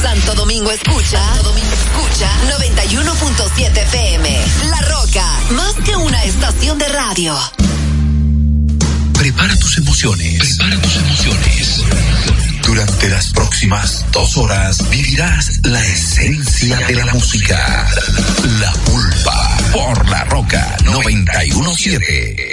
Santo Domingo escucha, Domingo escucha 91.7 FM. La Roca, más que una estación de radio. Prepara tus emociones. Prepara tus emociones. Durante las próximas dos horas vivirás la esencia de la música. La pulpa por la roca 917.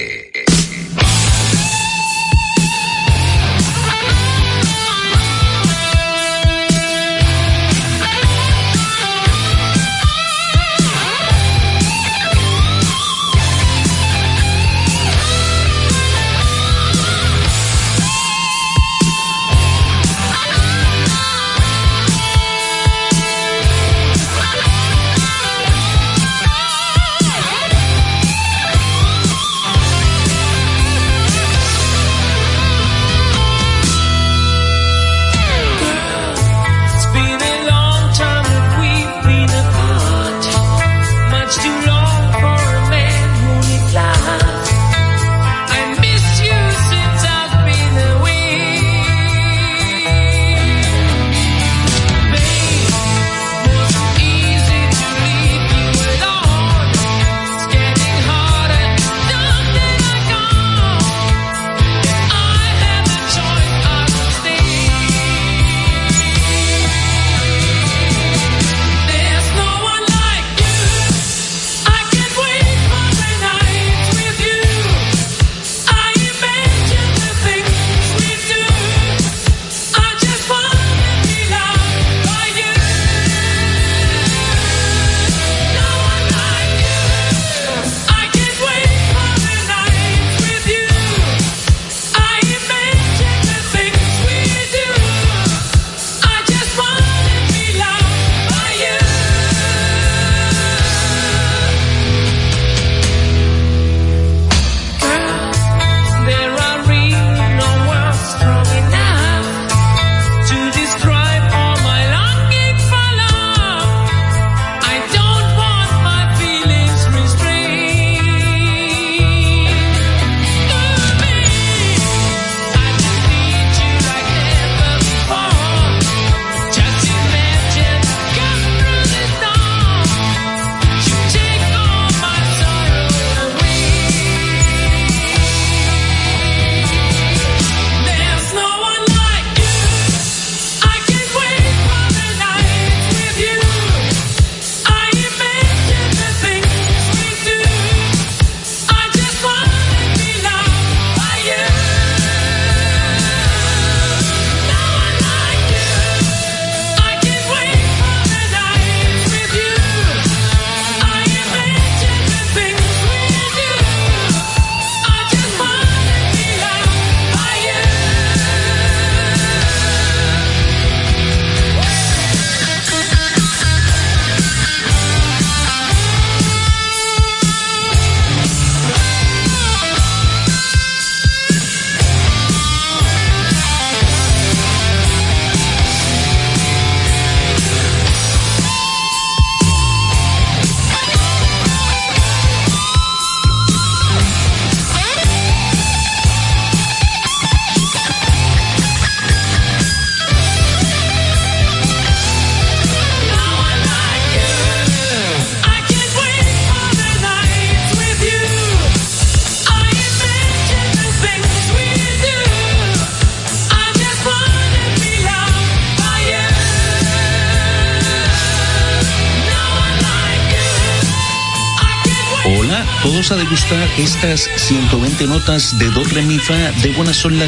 Estas 120 notas de do, re, de buena sol, la,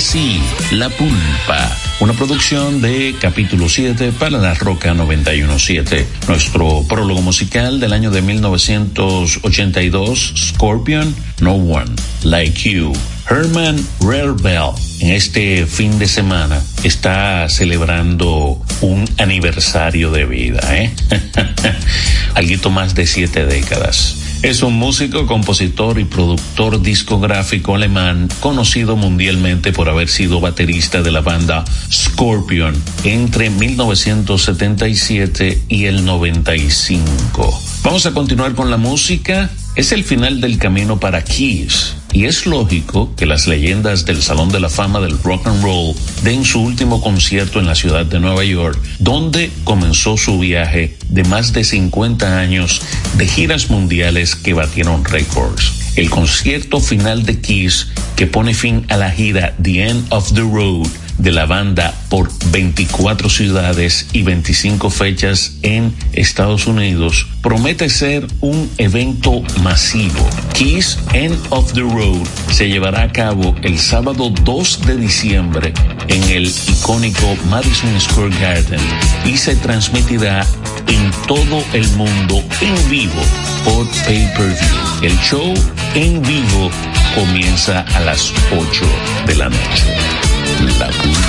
la pulpa. Una producción de capítulo 7 para la Roca 917. Nuestro prólogo musical del año de 1982, Scorpion, No One Like You. Herman Rarebell en este fin de semana está celebrando un aniversario de vida, ¿eh? Alguito más de siete décadas. Es un músico, compositor y productor discográfico alemán conocido mundialmente por haber sido baterista de la banda Scorpion entre 1977 y el 95. Vamos a continuar con la música. Es el final del camino para Kiss y es lógico que las leyendas del Salón de la Fama del Rock and Roll den su último concierto en la ciudad de Nueva York, donde comenzó su viaje de más de 50 años de giras mundiales que batieron récords. El concierto final de Kiss que pone fin a la gira The End of the Road de la banda por 24 ciudades y 25 fechas en Estados Unidos, promete ser un evento masivo. Kiss End of the Road se llevará a cabo el sábado 2 de diciembre en el icónico Madison Square Garden y se transmitirá en todo el mundo en vivo por pay-per-view. El show en vivo comienza a las 8 de la noche.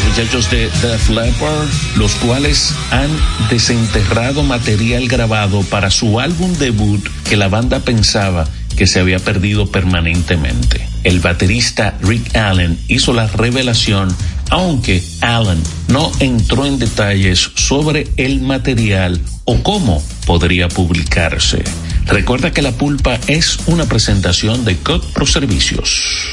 Muchachos de Def Leppard, los cuales han desenterrado material grabado para su álbum debut que la banda pensaba que se había perdido permanentemente. El baterista Rick Allen hizo la revelación, aunque Allen no entró en detalles sobre el material o cómo podría publicarse. Recuerda que La Pulpa es una presentación de COD Pro Servicios.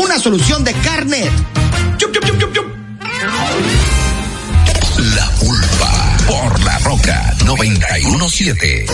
una solución de carnet. la pulpa por la roca 917.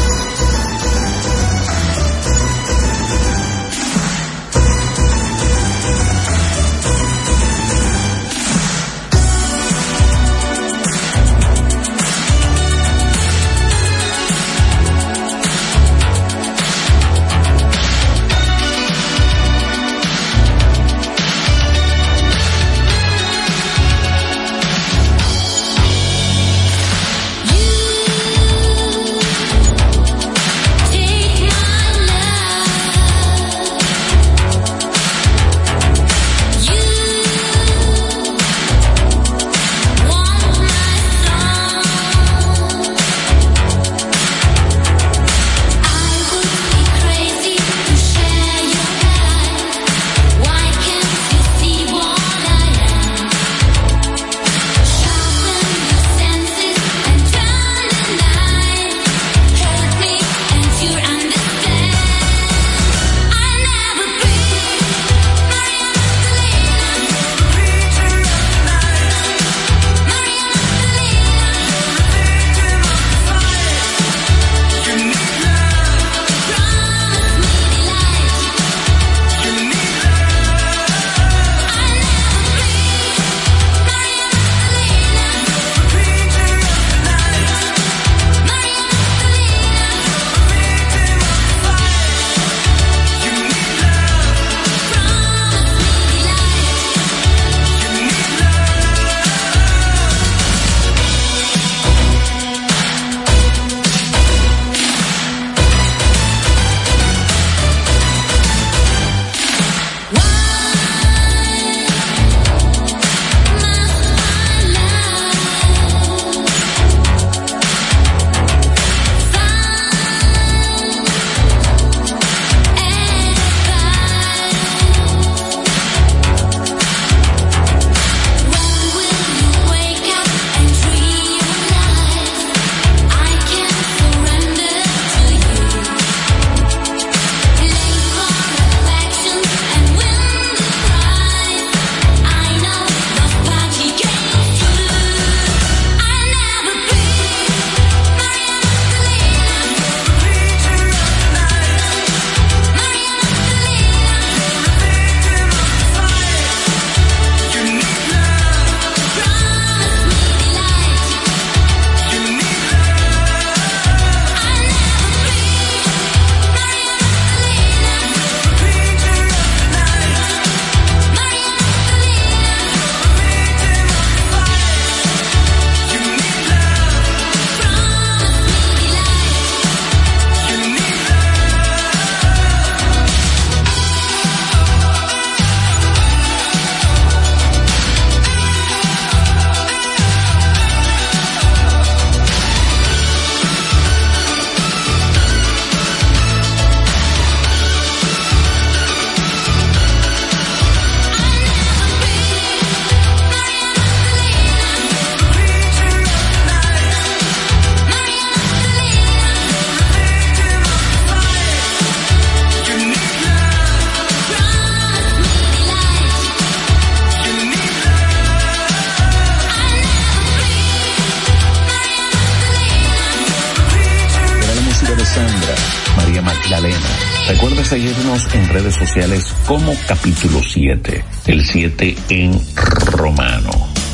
Como capítulo 7, el 7 en romano.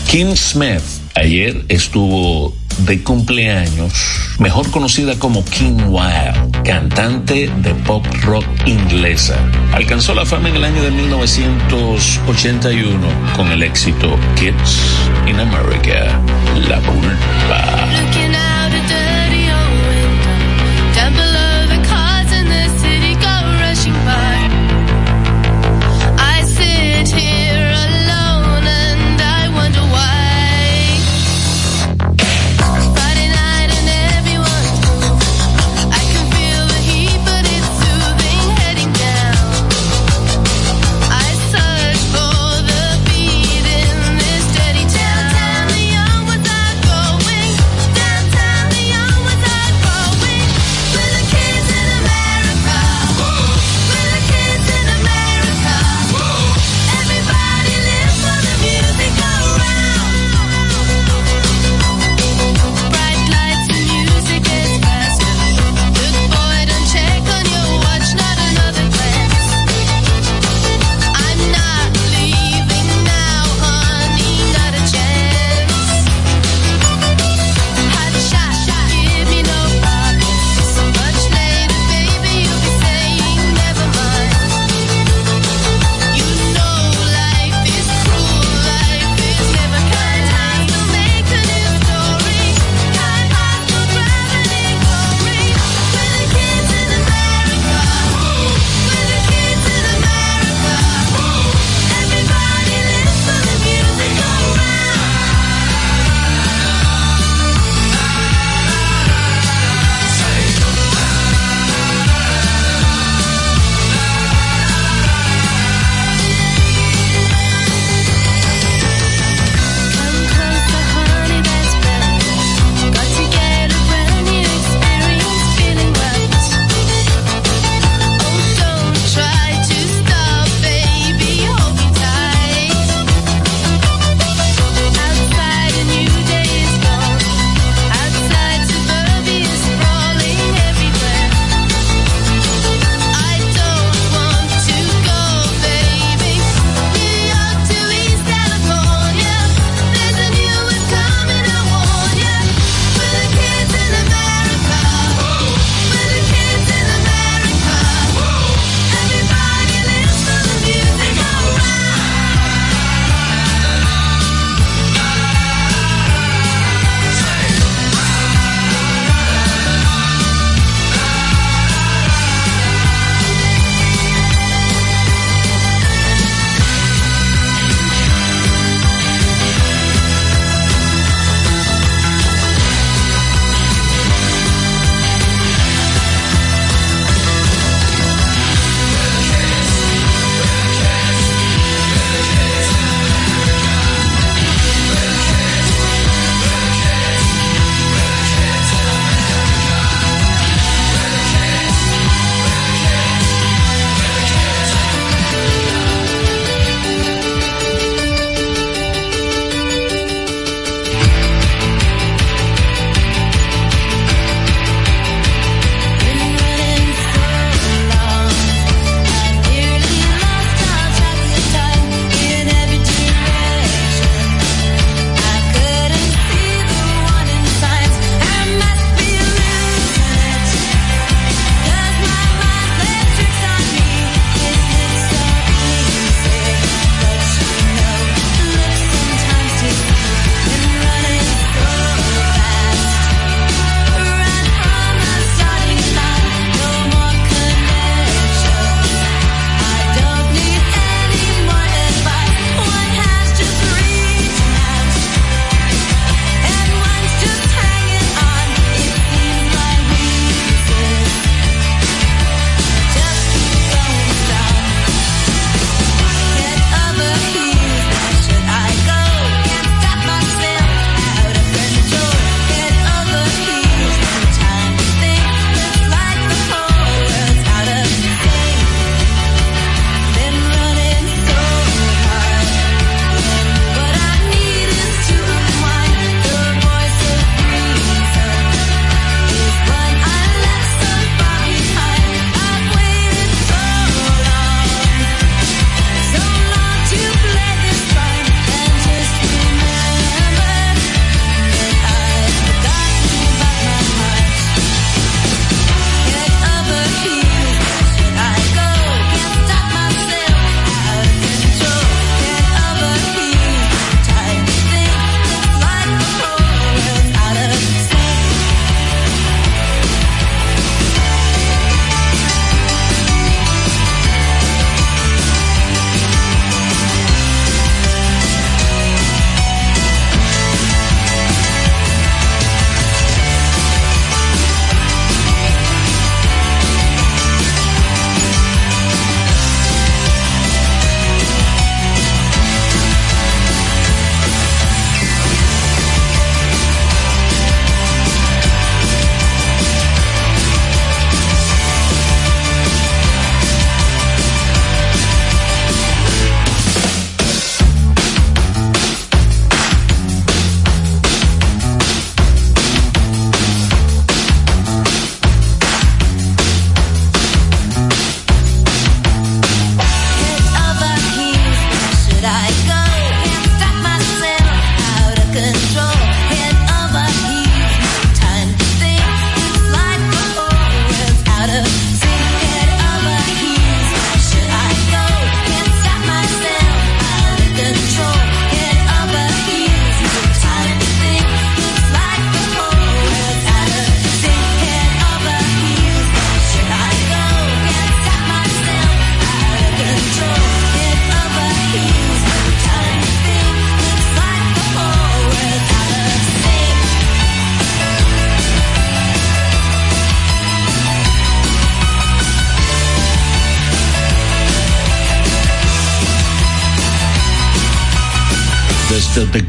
Kim Smith ayer estuvo de cumpleaños, mejor conocida como Kim Wilde, cantante de pop rock inglesa. Alcanzó la fama en el año de 1981 con el éxito Kids in America, La Pulpa.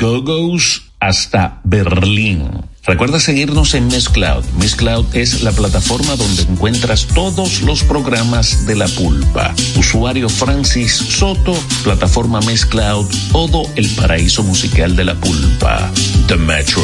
Go-Go's hasta Berlín. Recuerda seguirnos en Miss Cloud. Miss Cloud es la plataforma donde encuentras todos los programas de la pulpa. Usuario Francis Soto, plataforma Miss Cloud, todo el paraíso musical de la pulpa. The Metro.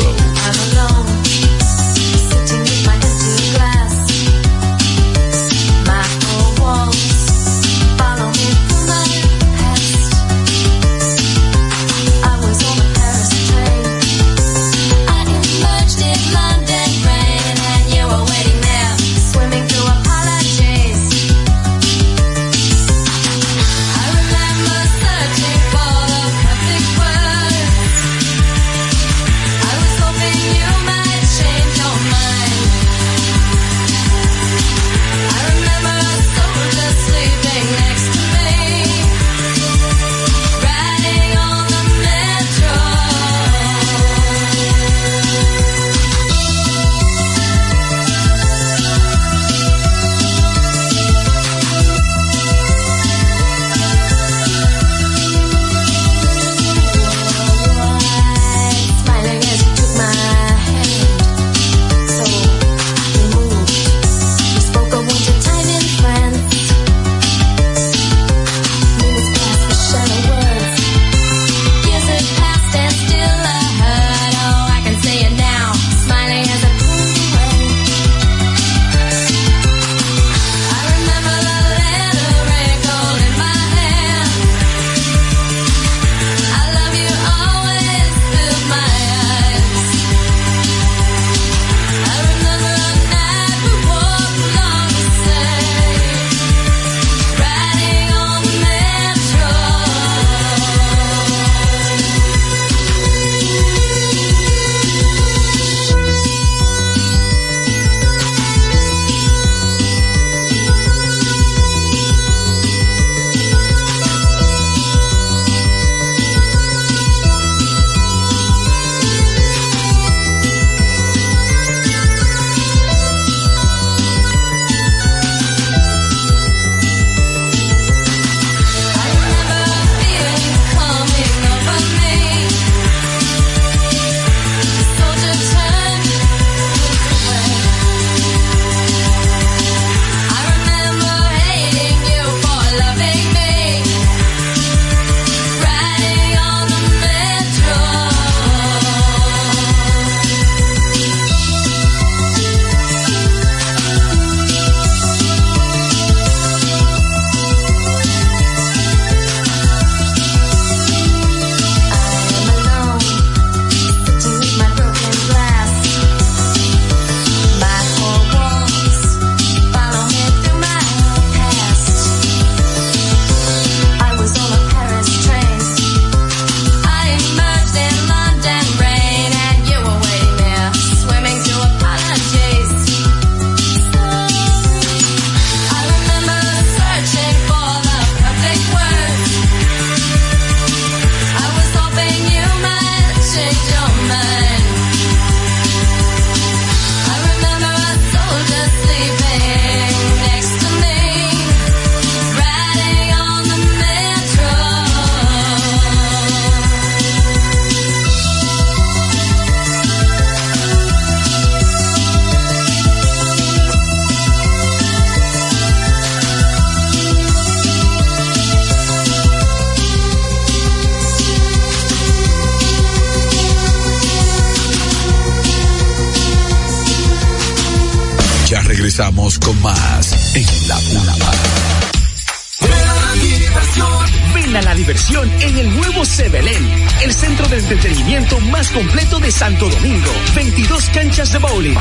Canchas de bowling,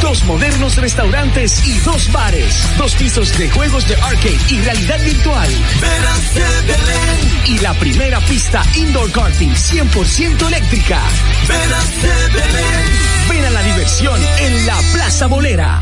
dos modernos restaurantes y dos bares, dos pisos de juegos de arcade y realidad virtual. Y la primera pista indoor karting 100% eléctrica. Ven a la diversión en la Plaza Bolera.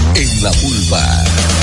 en la vulva.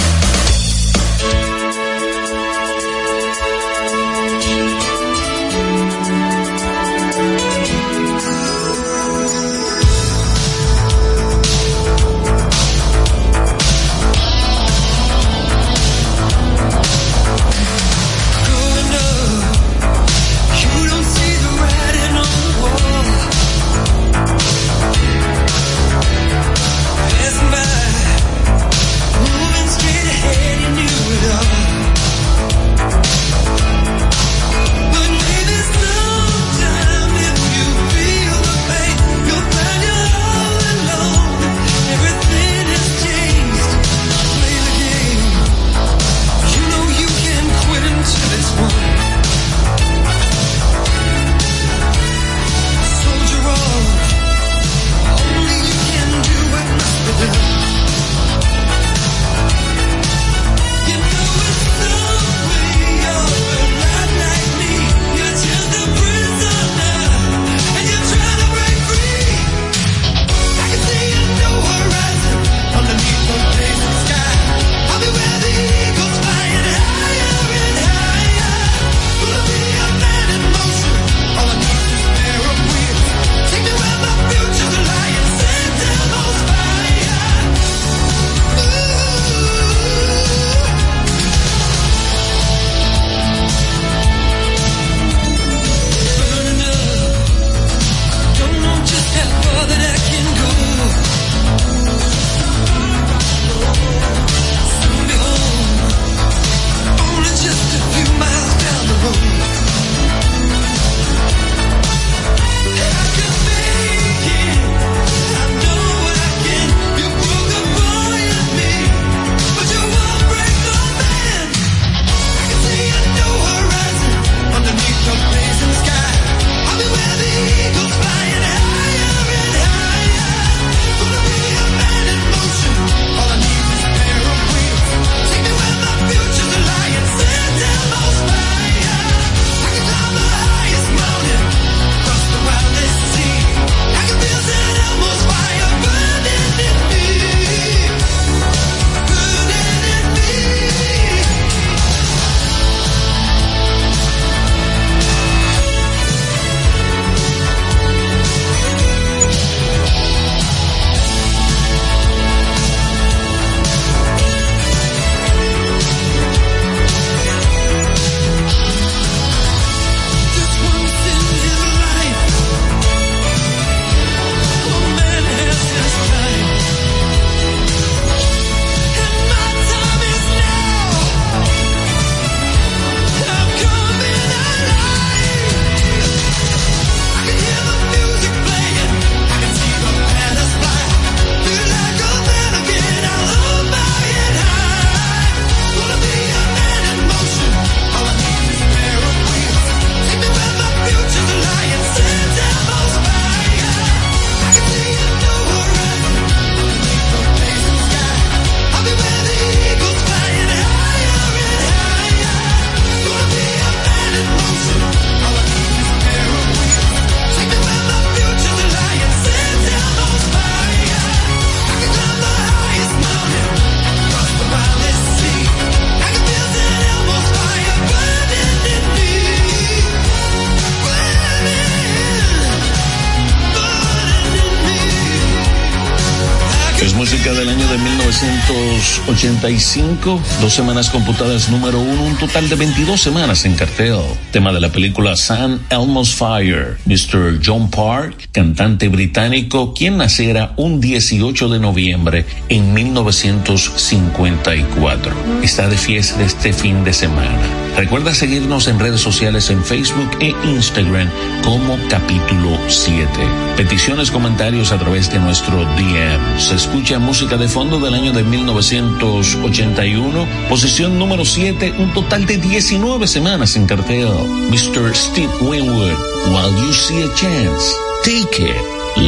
1985, dos semanas computadas número uno, un total de 22 semanas en cartel. Tema de la película San Elmo's Fire, Mr. John Park, cantante británico, quien naciera un 18 de noviembre en 1954. Está de fiesta este fin de semana. Recuerda seguirnos en redes sociales en Facebook e Instagram como capítulo 7. Peticiones, comentarios a través de nuestro DM. Se escucha música de fondo del año de 1981, posición número 7, un total de 19 semanas en cartel. Mr. Steve Winwood, While You See a Chance, Take It,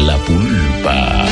La Pulpa.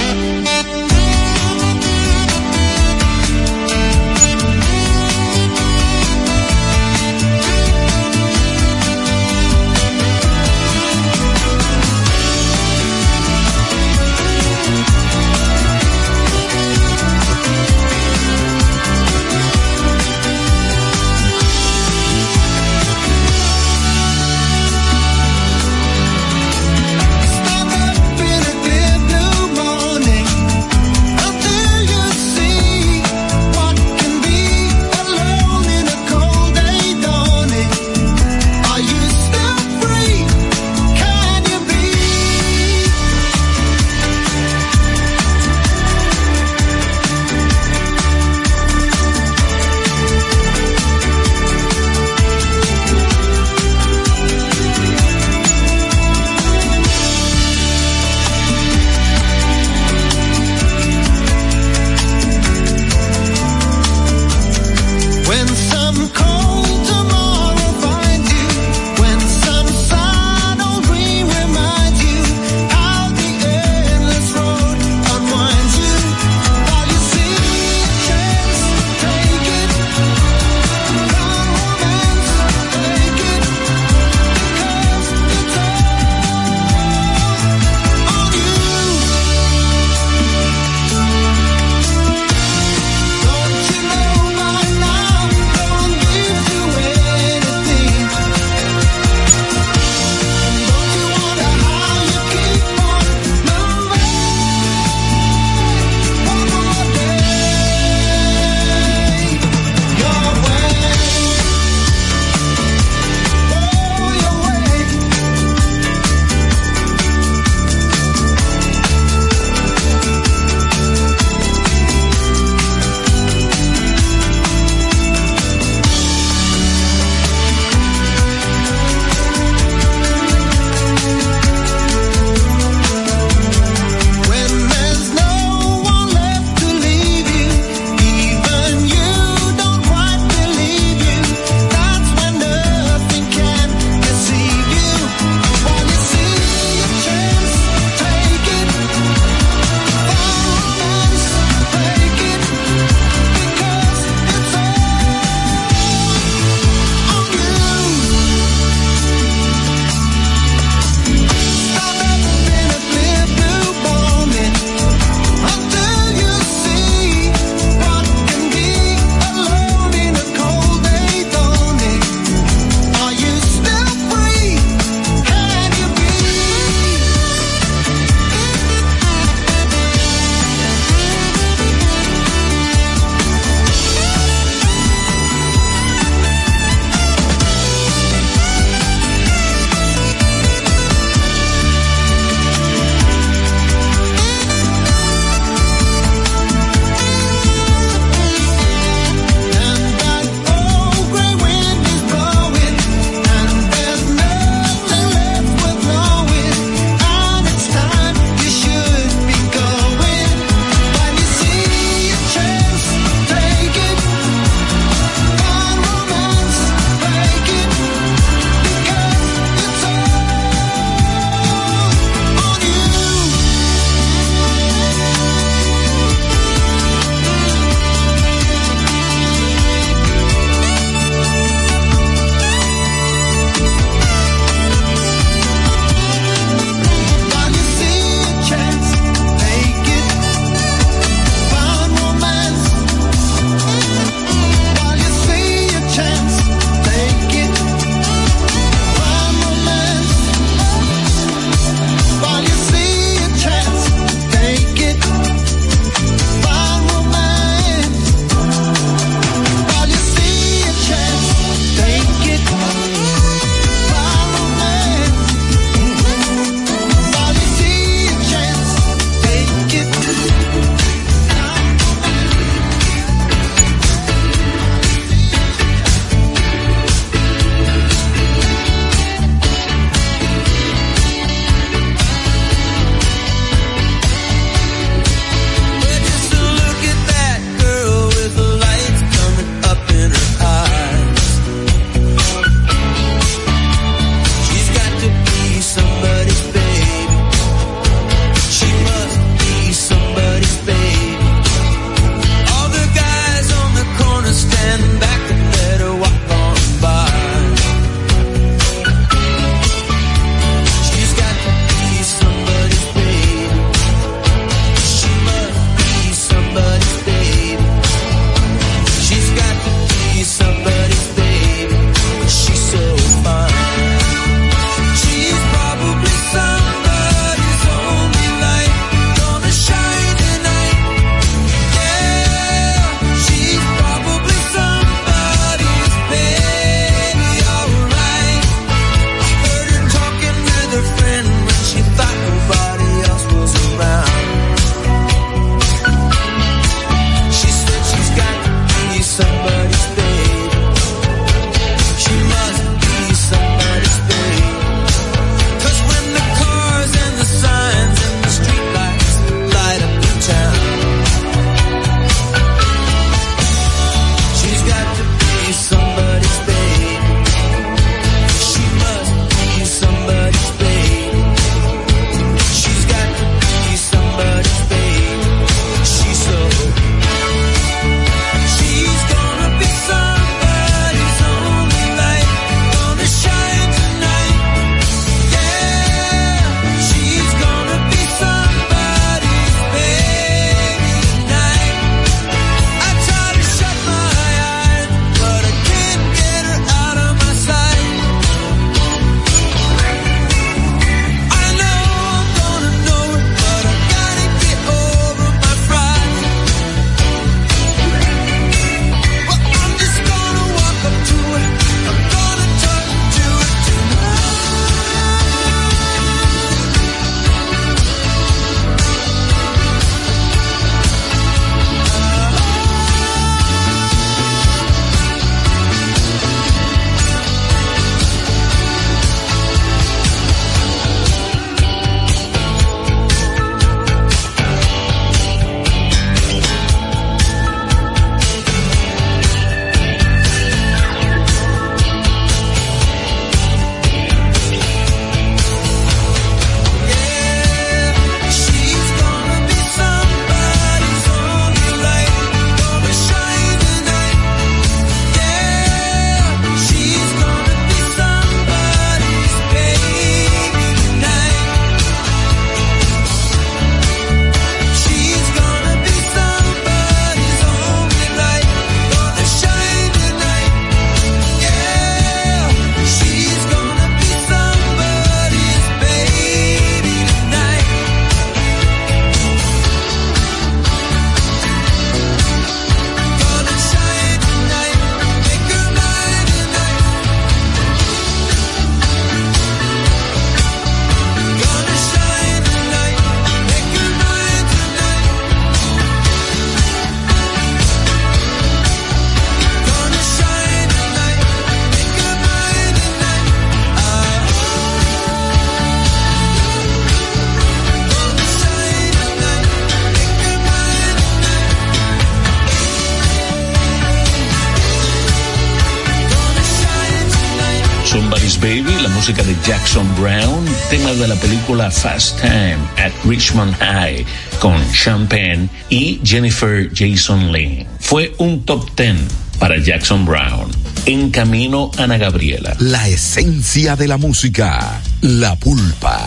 Música de Jackson Brown, tema de la película Fast Time at Richmond High con Champagne y Jennifer Jason Leigh. Fue un top ten para Jackson Brown. En camino Ana Gabriela. La esencia de la música, la pulpa,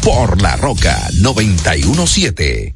por la roca 917.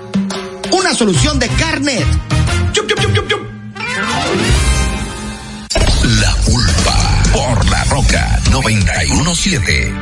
una solución de carnet. La pulpa por la roca 917.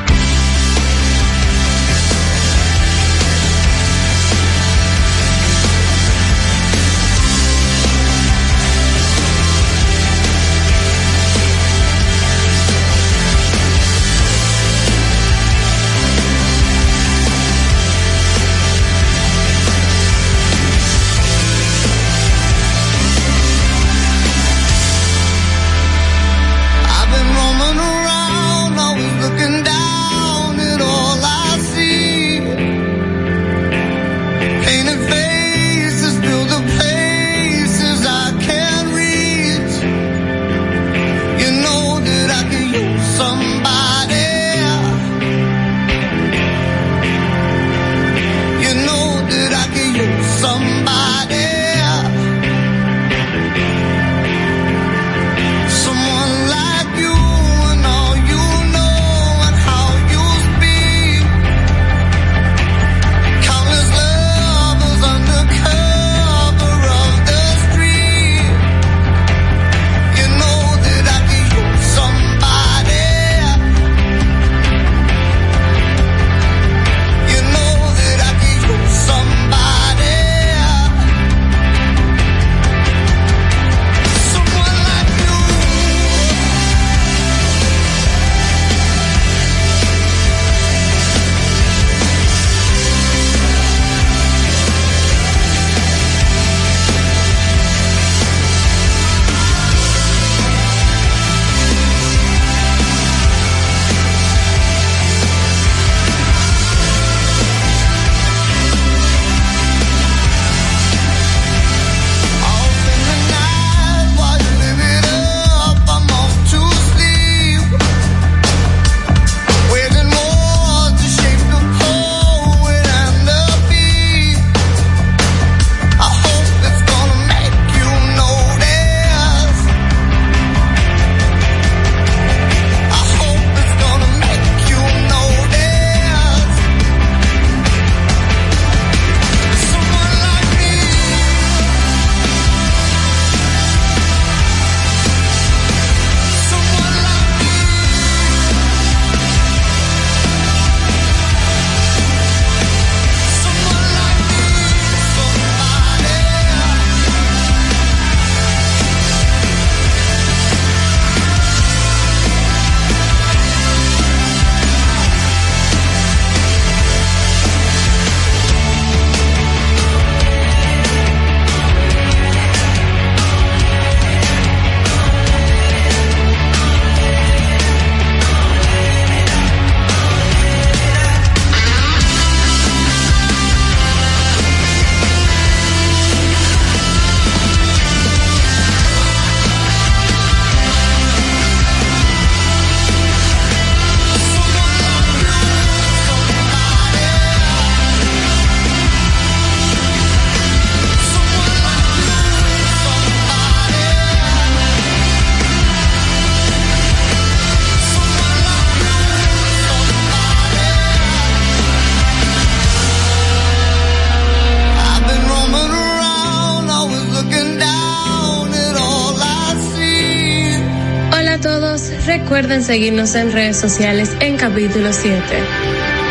Seguirnos en redes sociales en capítulo 7.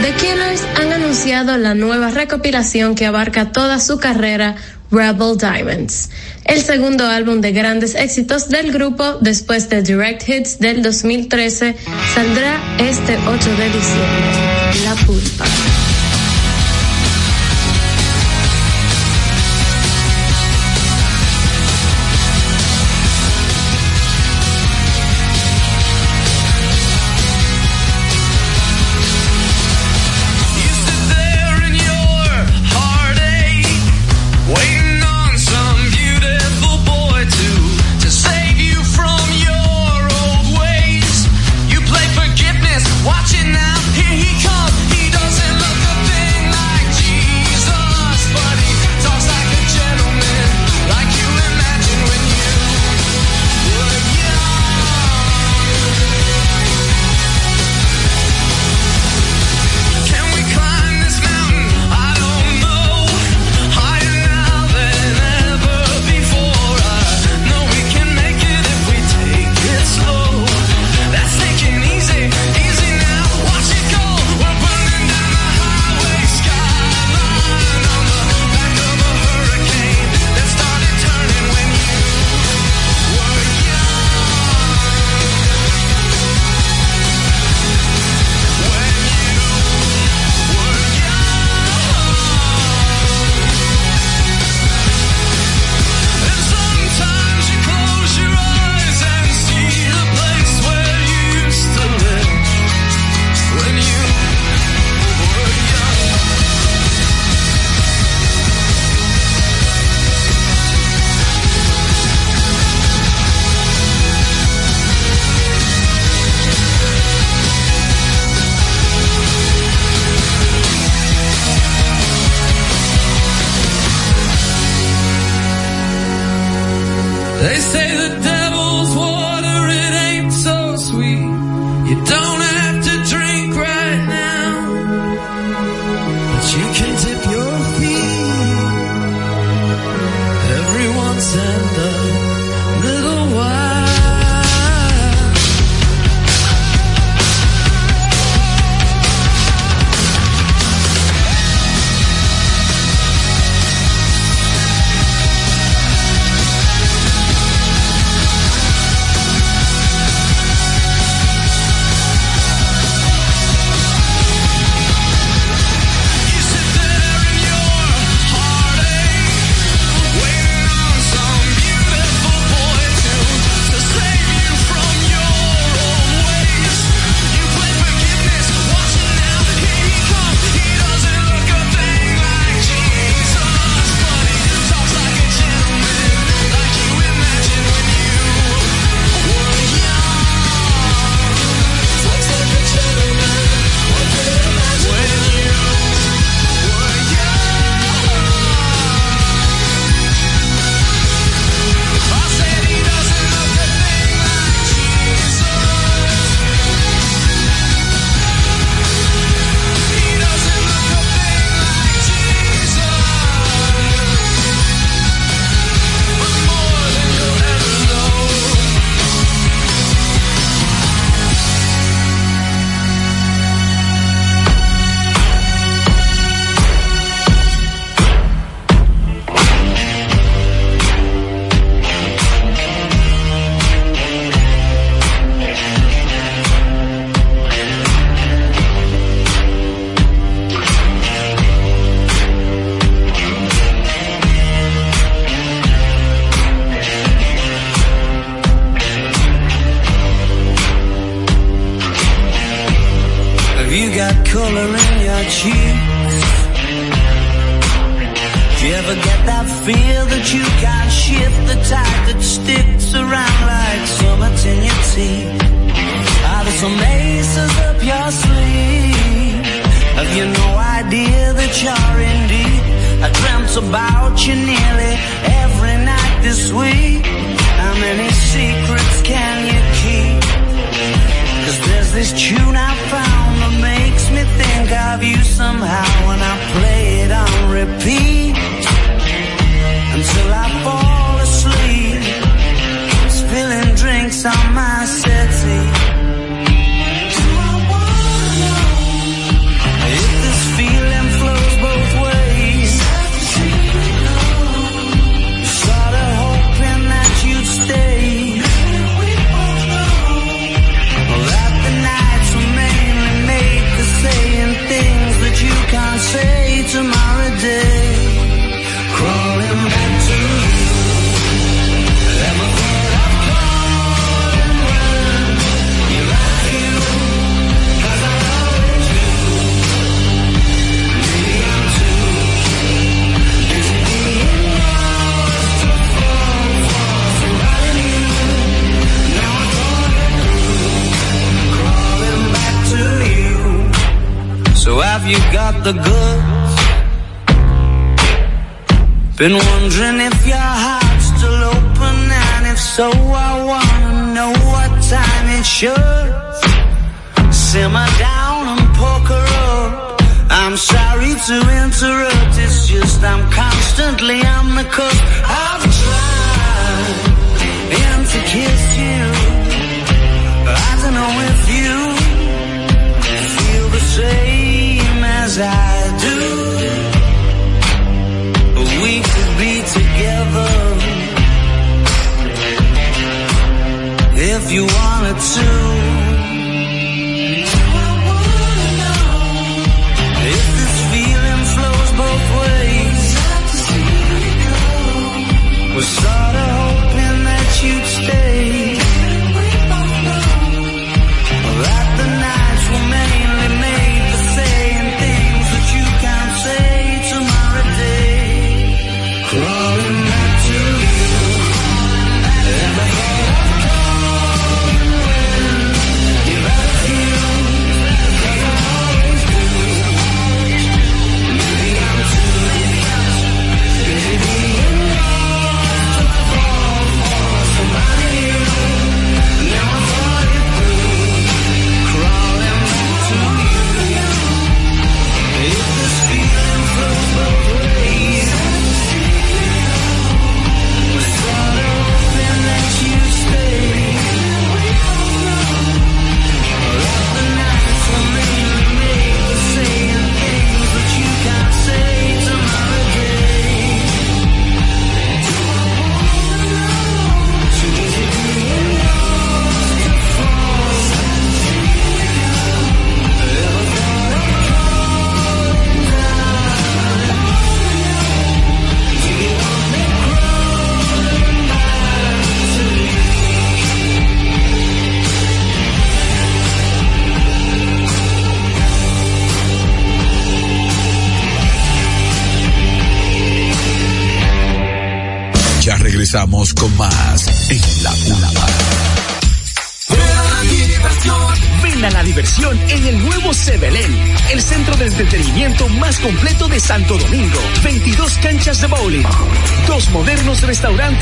The Killers han anunciado la nueva recopilación que abarca toda su carrera Rebel Diamonds, el segundo álbum de grandes éxitos del grupo después de Direct Hits del 2013, saldrá este 8 de diciembre. La pulpa.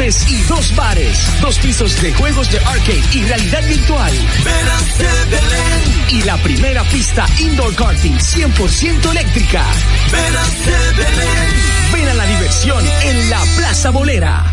y dos bares, dos pisos de juegos de arcade y realidad virtual. Belén. Y la primera pista indoor karting 100% eléctrica. Ven a la diversión en la Plaza Bolera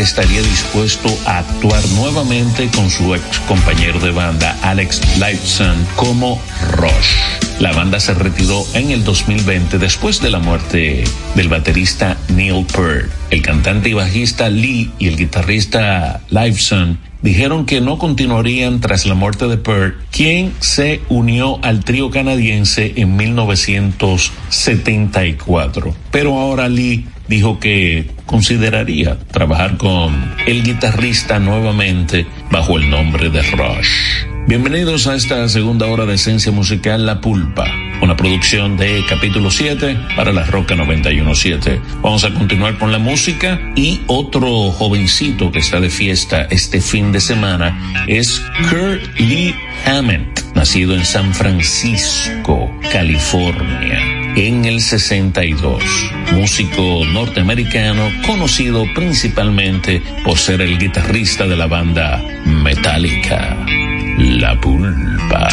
Estaría dispuesto a actuar nuevamente con su ex compañero de banda, Alex Lifeson, como Rush. La banda se retiró en el 2020 después de la muerte del baterista Neil Peart. El cantante y bajista Lee y el guitarrista Liveson dijeron que no continuarían tras la muerte de Peart, quien se unió al trío canadiense en 1974. Pero ahora Lee dijo que consideraría trabajar con el guitarrista nuevamente bajo el nombre de Rush. Bienvenidos a esta segunda hora de Esencia Musical La Pulpa, una producción de capítulo 7 para la Roca 917. Vamos a continuar con la música y otro jovencito que está de fiesta este fin de semana es Kurt Lee Hammond, nacido en San Francisco, California en el 62. Músico norteamericano conocido principalmente por ser el guitarrista de la banda Metallica. La pulpa.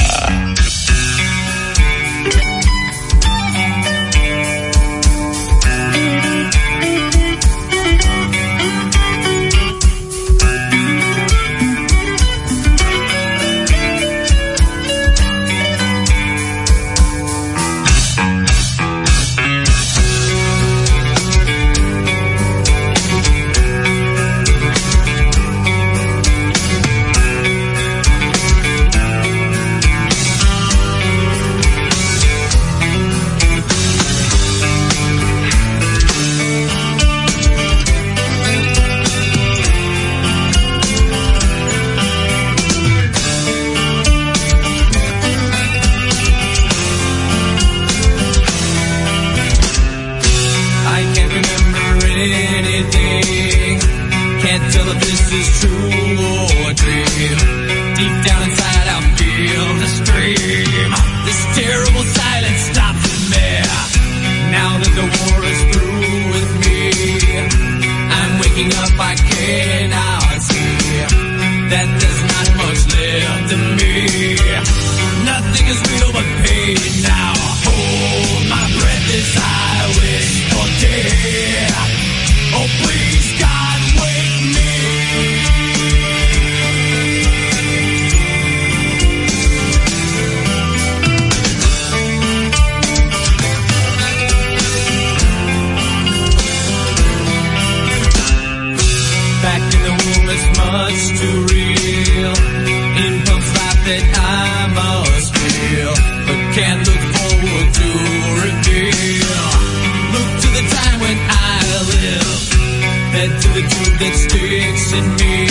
that sticks in me,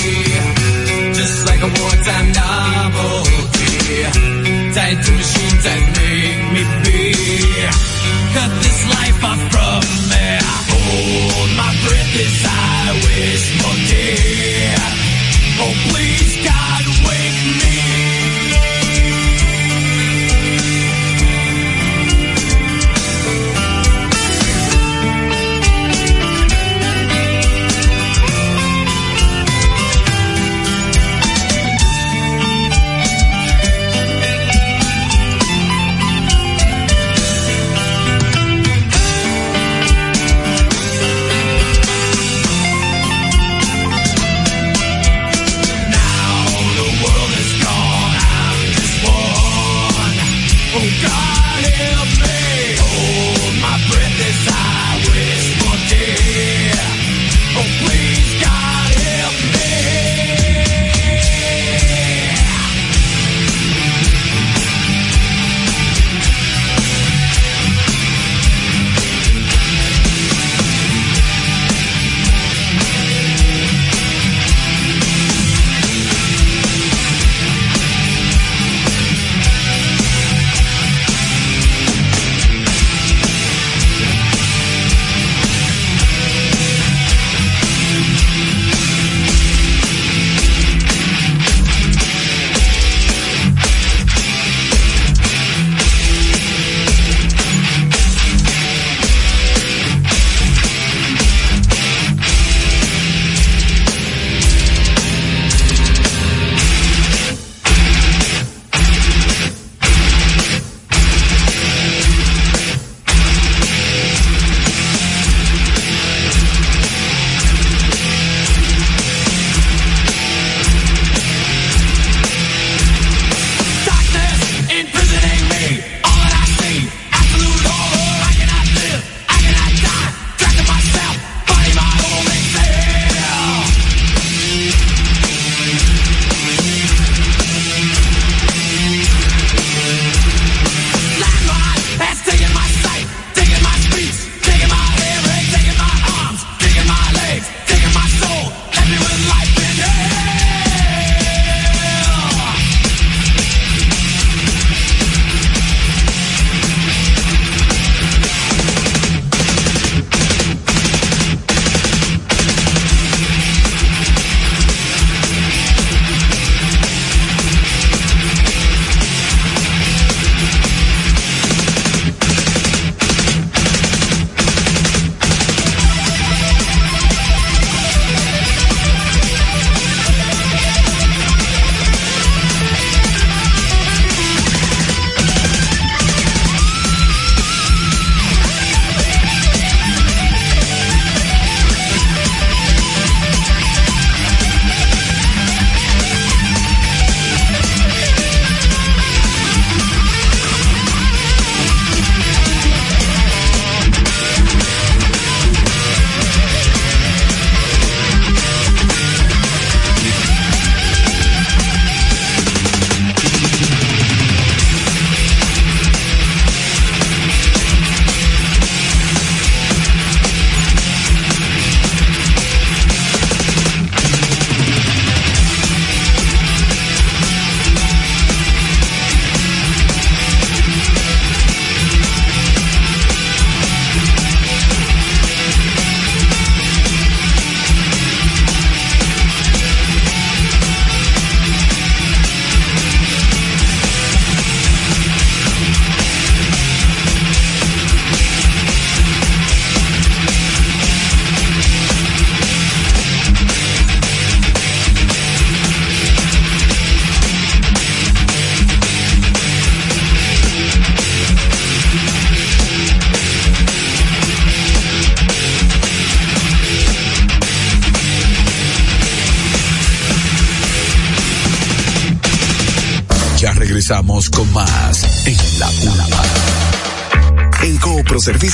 just like a wartime novelty. Tied to machines that make me be. Cut this life off from me. Hold my breath as I wish.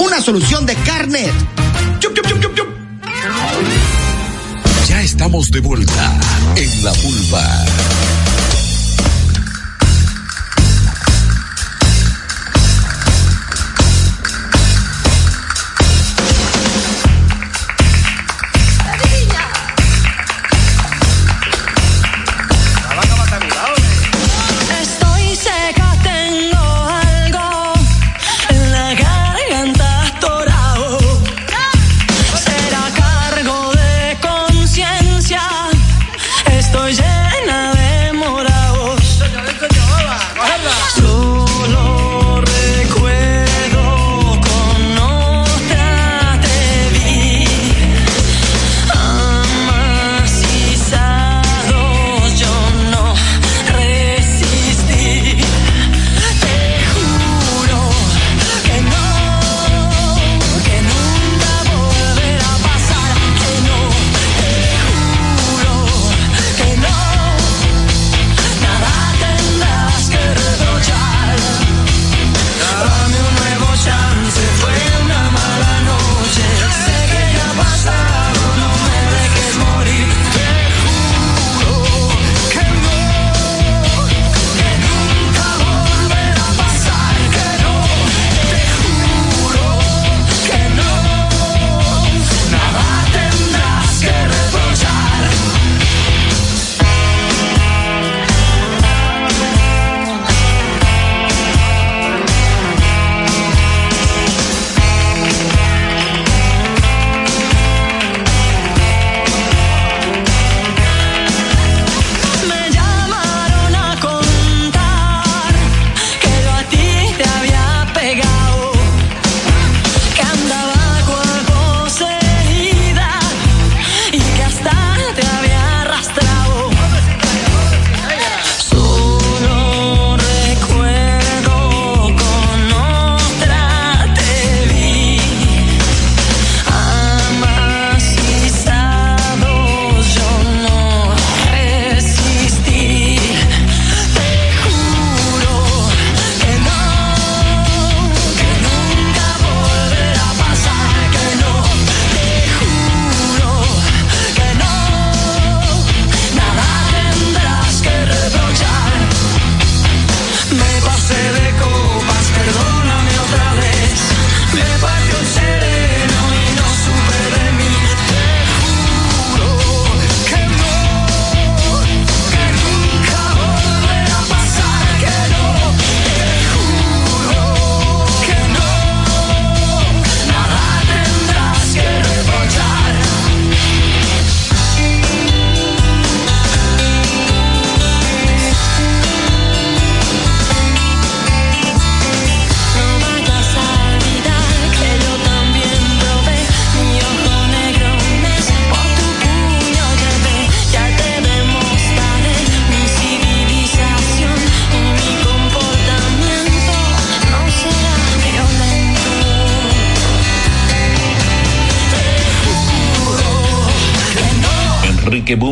una solución de carnet. ya estamos de vuelta en la vulva.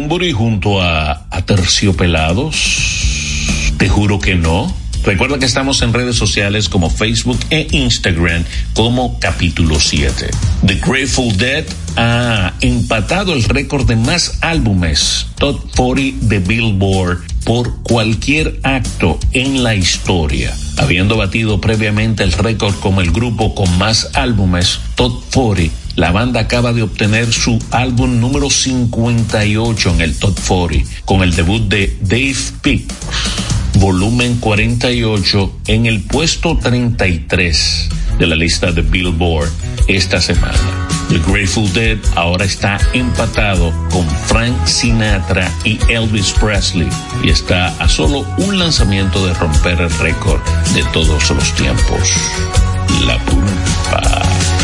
Junto a, a Terciopelados. Te juro que no. Recuerda que estamos en redes sociales como Facebook e Instagram como capítulo 7. The Grateful Dead ha empatado el récord de más álbumes Top 40 de Billboard por cualquier acto en la historia. habiendo batido previamente el récord como el grupo con más álbumes, Top 40. La banda acaba de obtener su álbum número 58 en el Top 40 con el debut de Dave Pick, volumen 48 en el puesto 33 de la lista de Billboard esta semana. The Grateful Dead ahora está empatado con Frank Sinatra y Elvis Presley y está a solo un lanzamiento de romper el récord de todos los tiempos. La pulpa.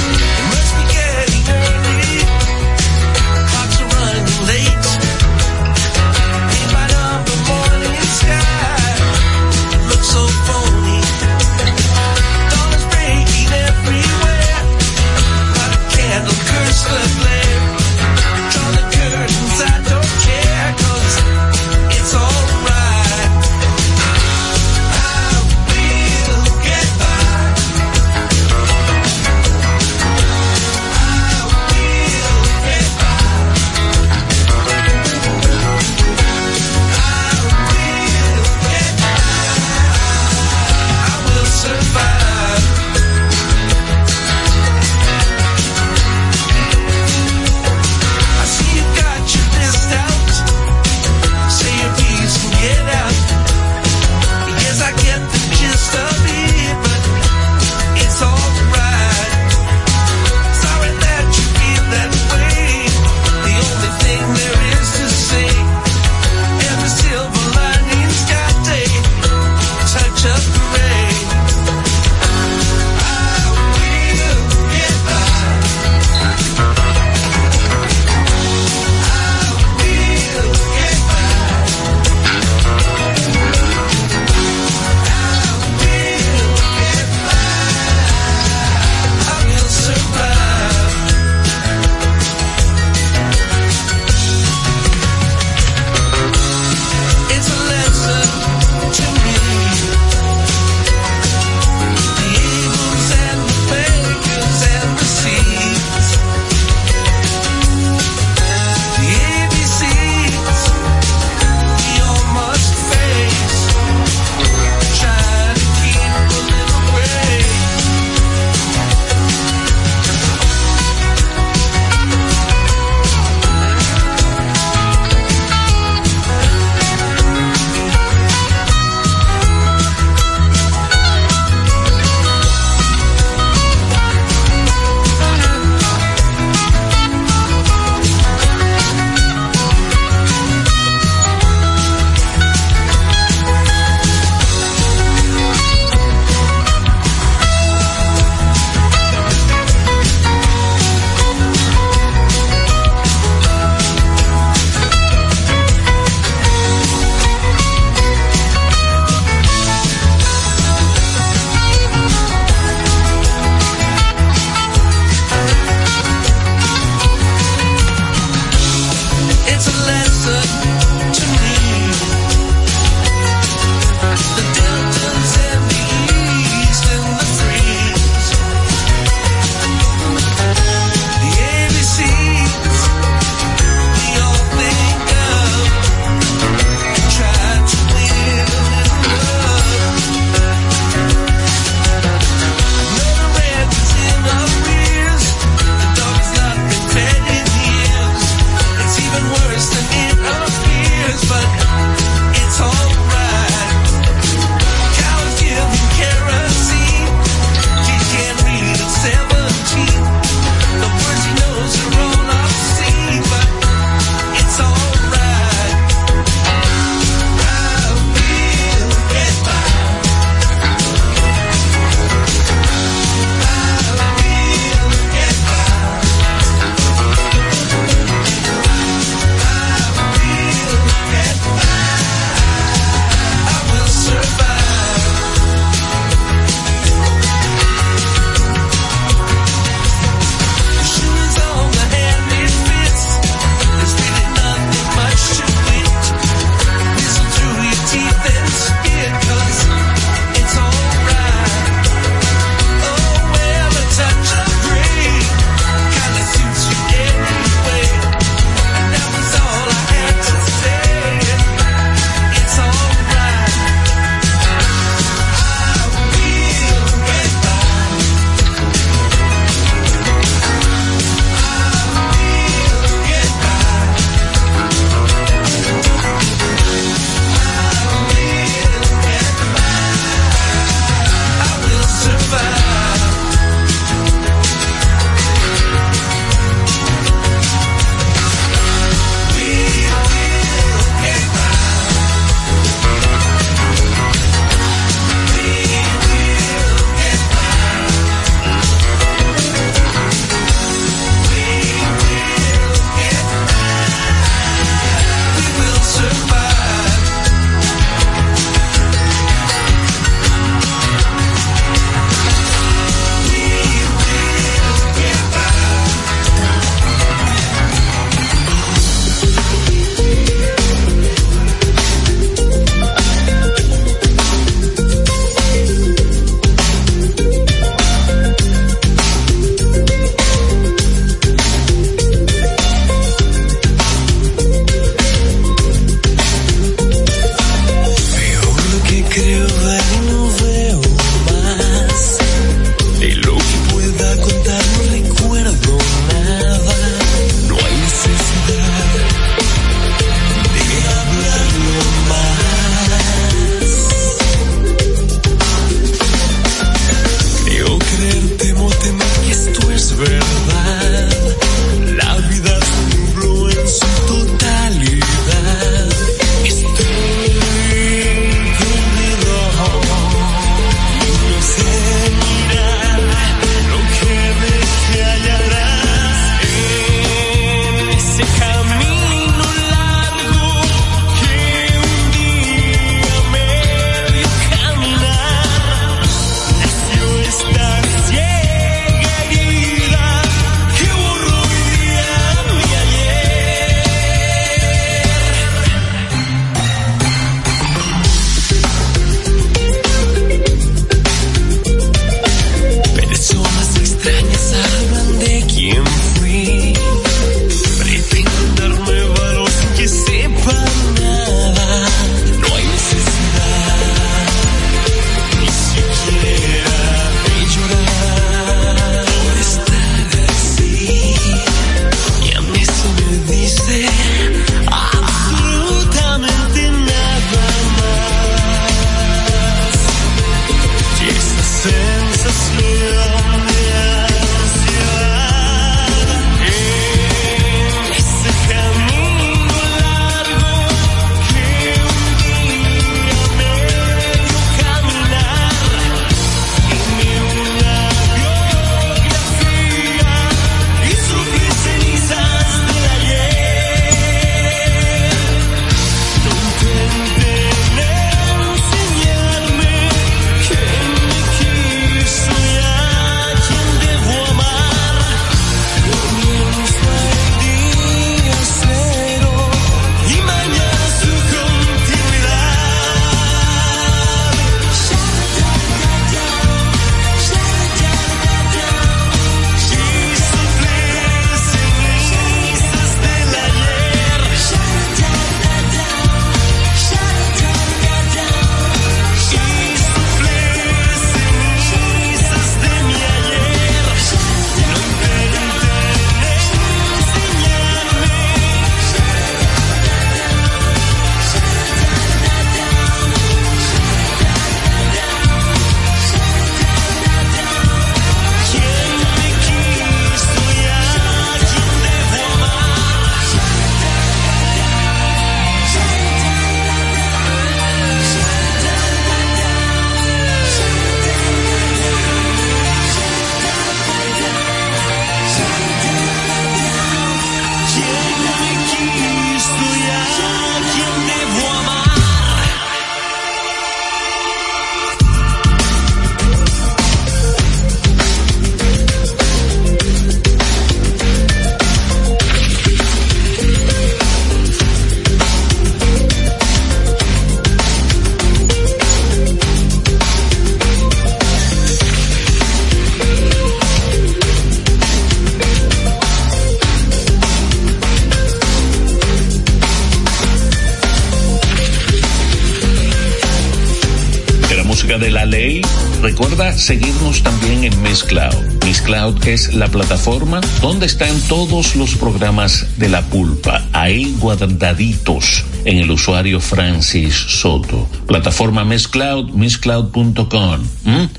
Es la plataforma donde están todos los programas de la pulpa, ahí guardaditos en el usuario Francis Soto. Plataforma Miss Cloud, misscloud.com.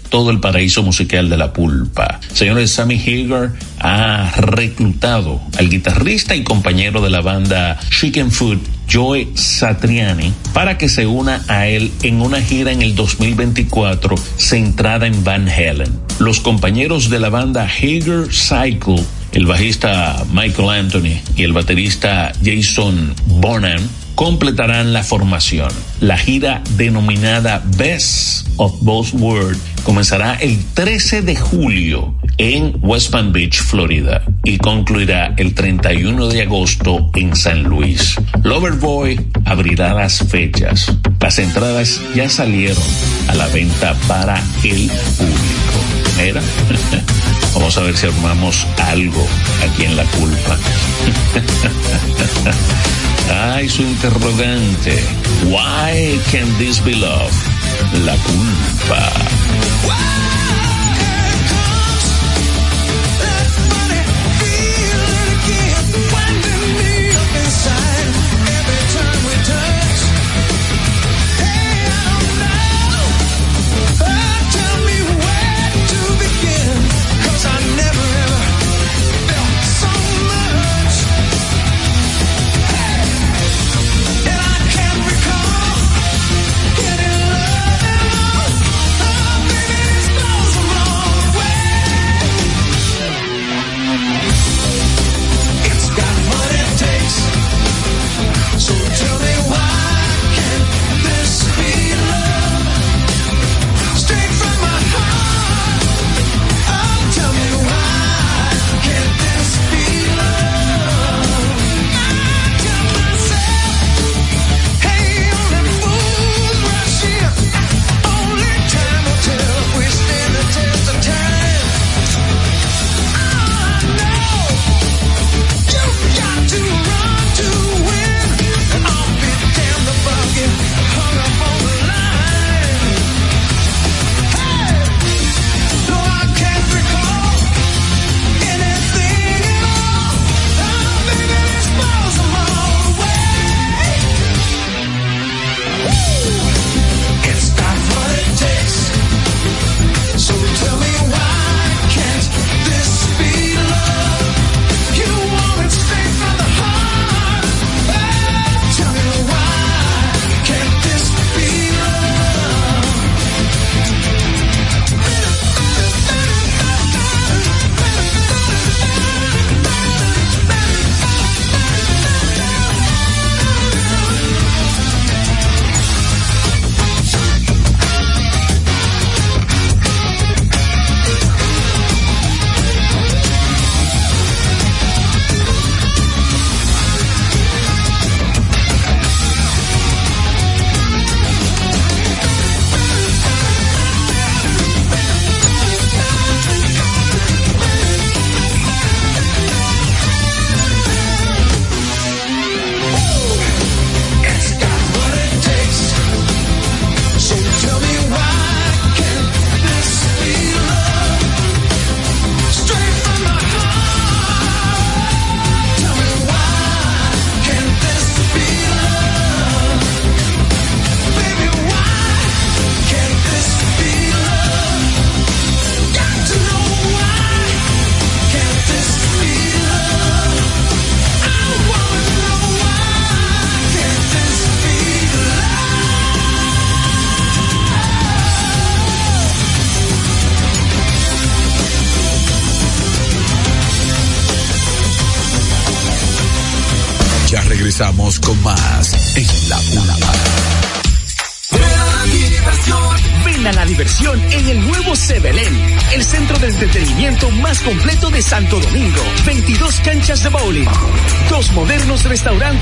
Todo el paraíso musical de la pulpa. Señores, Sammy Hagar ha reclutado al guitarrista y compañero de la banda Chicken Food Joe Satriani para que se una a él en una gira en el 2024 centrada en Van Halen. Los compañeros de la banda Hager Cycle, el bajista Michael Anthony y el baterista Jason Bonham completarán la formación. La gira denominada Best of Both Worlds comenzará el 13 de julio en West Palm Beach, Florida, y concluirá el 31 de agosto en San Luis. Loverboy abrirá las fechas. Las entradas ya salieron a la venta para el público. Vamos a ver si armamos algo aquí en la culpa. Ay, su interrogante. Why can this be love? La culpa.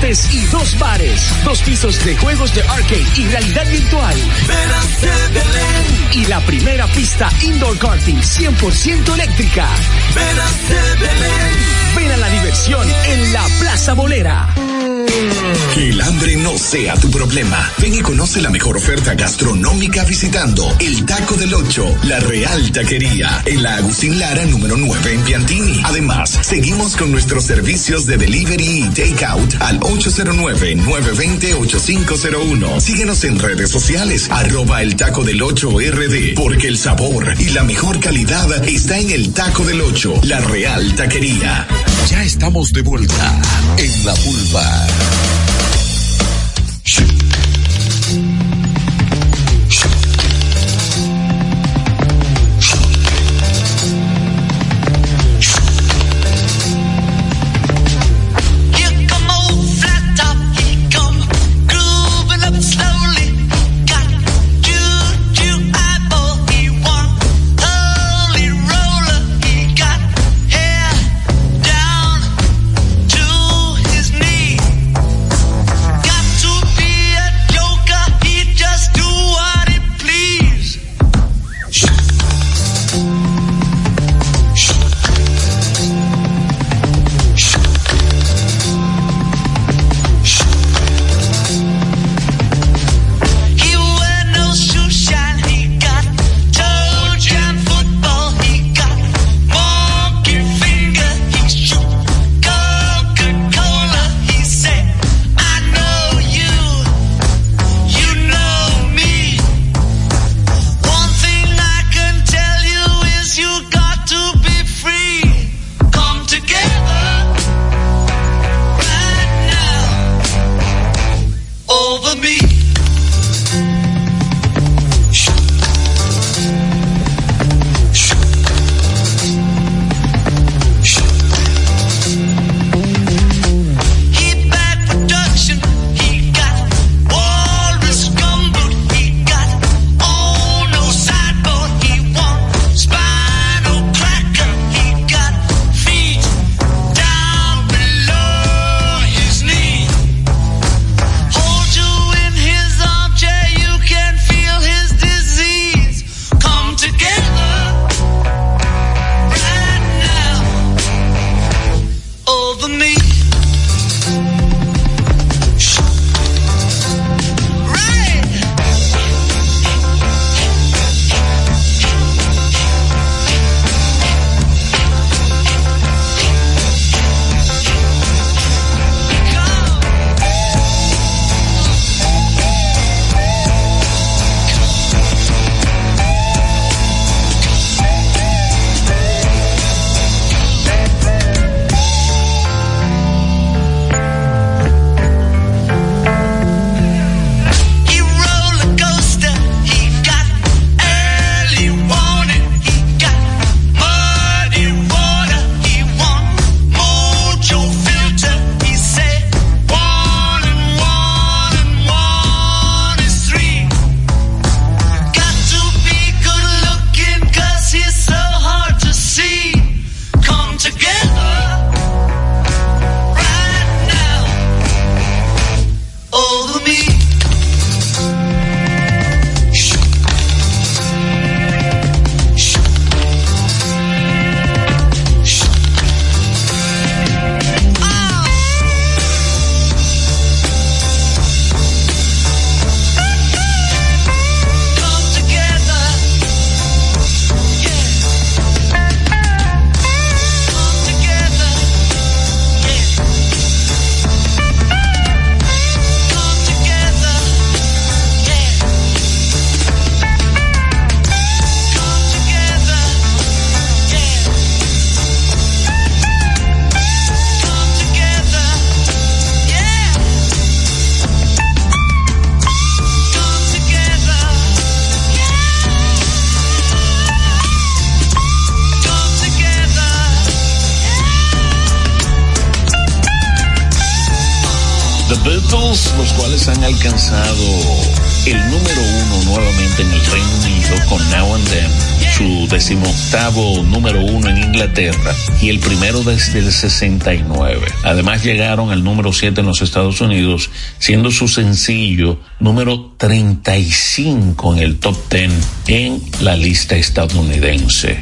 Y dos bares, dos pisos de juegos de arcade y realidad virtual. Y la primera pista indoor karting 100% eléctrica. Ven a la diversión en la Plaza Bolera. No sea tu problema. Ven y conoce la mejor oferta gastronómica visitando el Taco del Ocho, la Real Taquería, en la Agustín Lara número 9 en Piantini. Además, seguimos con nuestros servicios de delivery y takeout al 809-920-8501. Síguenos en redes sociales, arroba el Taco del Ocho RD, porque el sabor y la mejor calidad está en el Taco del Ocho, la Real Taquería. Ya estamos de vuelta en la pulva. Y el primero desde el 69. Además llegaron al número 7 en los Estados Unidos, siendo su sencillo número 35 en el top 10 en la lista estadounidense.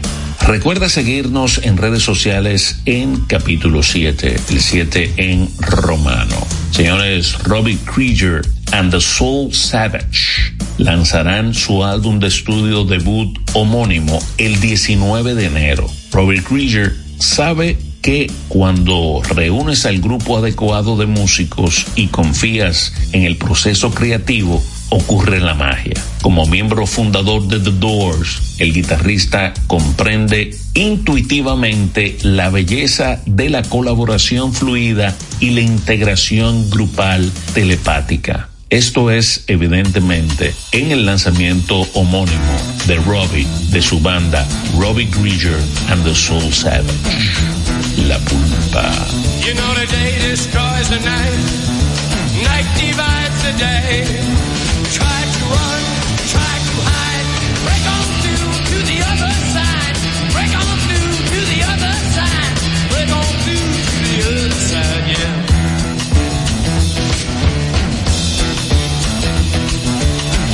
Recuerda seguirnos en redes sociales en capítulo 7, el 7 en romano. Señores, Robbie Krieger and the Soul Savage lanzarán su álbum de estudio debut homónimo el 19 de enero. Robbie Krieger sabe que cuando reúnes al grupo adecuado de músicos y confías en el proceso creativo, ocurre la magia. Como miembro fundador de The Doors, el guitarrista comprende intuitivamente la belleza de la colaboración fluida y la integración grupal telepática. Esto es evidentemente en el lanzamiento homónimo de Robbie de su banda Robbie Grieger and the Soul Savage. La pulpa. You know the day destroys the night. Night divides the day. Try to run,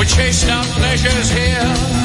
chased our pleasures here,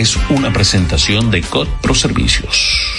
es una presentación de COD Pro Servicios.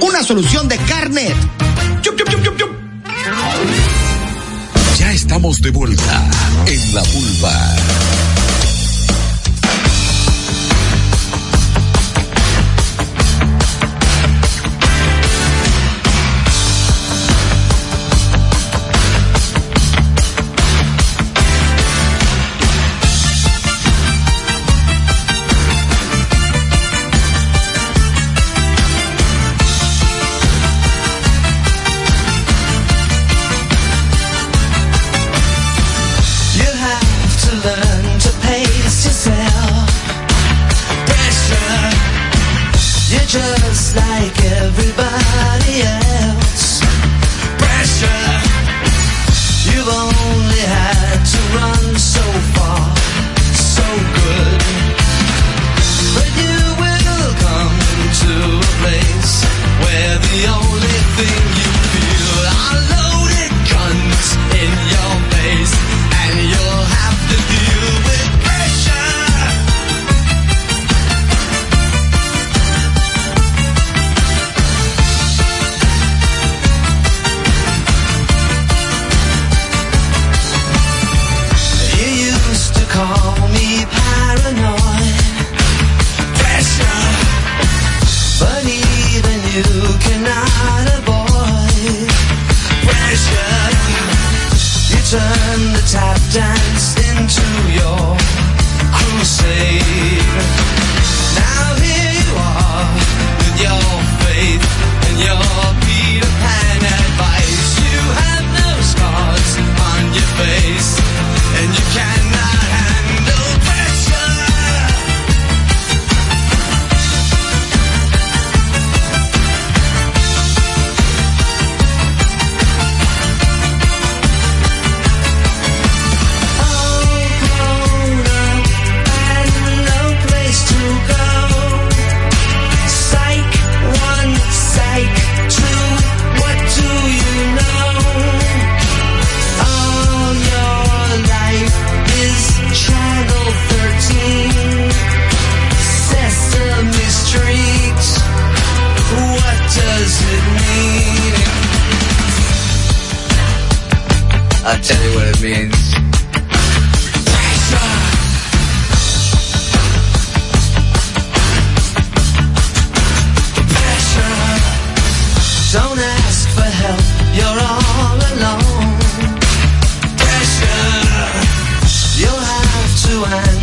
una solución de carnet. Ya estamos de vuelta en la vulva.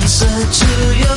answer to your